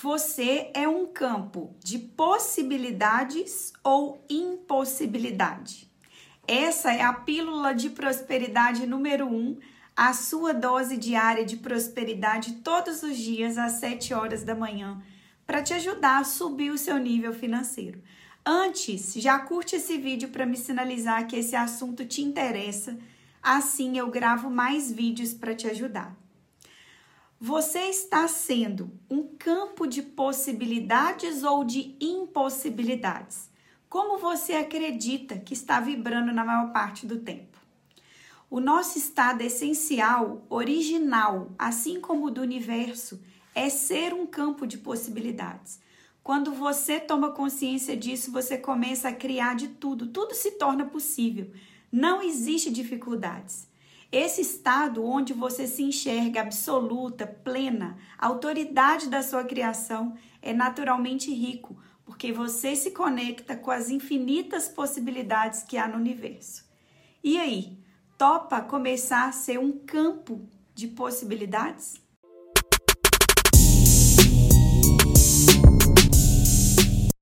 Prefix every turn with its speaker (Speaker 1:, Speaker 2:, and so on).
Speaker 1: Você é um campo de possibilidades ou impossibilidade? Essa é a pílula de prosperidade número 1, um, a sua dose diária de prosperidade todos os dias às 7 horas da manhã, para te ajudar a subir o seu nível financeiro. Antes, já curte esse vídeo para me sinalizar que esse assunto te interessa, assim eu gravo mais vídeos para te ajudar. Você está sendo um campo de possibilidades ou de impossibilidades? Como você acredita que está vibrando na maior parte do tempo? O nosso estado essencial, original, assim como o do universo, é ser um campo de possibilidades. Quando você toma consciência disso, você começa a criar de tudo, tudo se torna possível. Não existe dificuldades. Esse estado onde você se enxerga absoluta, plena, autoridade da sua criação é naturalmente rico, porque você se conecta com as infinitas possibilidades que há no universo. E aí, topa começar a ser um campo de possibilidades?